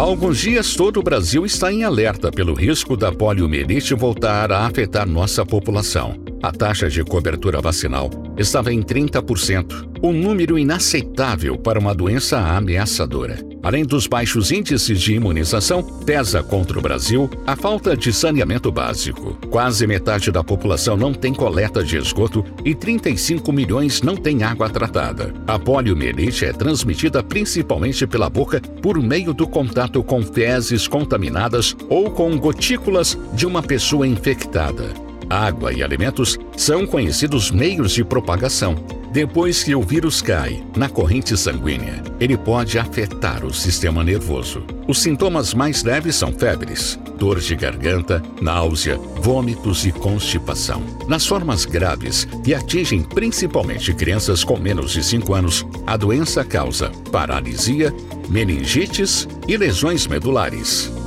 Há alguns dias, todo o Brasil está em alerta pelo risco da poliomielite voltar a afetar nossa população. A taxa de cobertura vacinal estava em 30%, um número inaceitável para uma doença ameaçadora. Além dos baixos índices de imunização, pesa contra o Brasil a falta de saneamento básico. Quase metade da população não tem coleta de esgoto e 35 milhões não têm água tratada. A poliomielite é transmitida principalmente pela boca por meio do contato com fezes contaminadas ou com gotículas de uma pessoa infectada água e alimentos são conhecidos meios de propagação. Depois que o vírus cai na corrente sanguínea, ele pode afetar o sistema nervoso. Os sintomas mais leves são febres, dor de garganta, náusea, vômitos e constipação. Nas formas graves, que atingem principalmente crianças com menos de 5 anos, a doença causa paralisia, meningites e lesões medulares.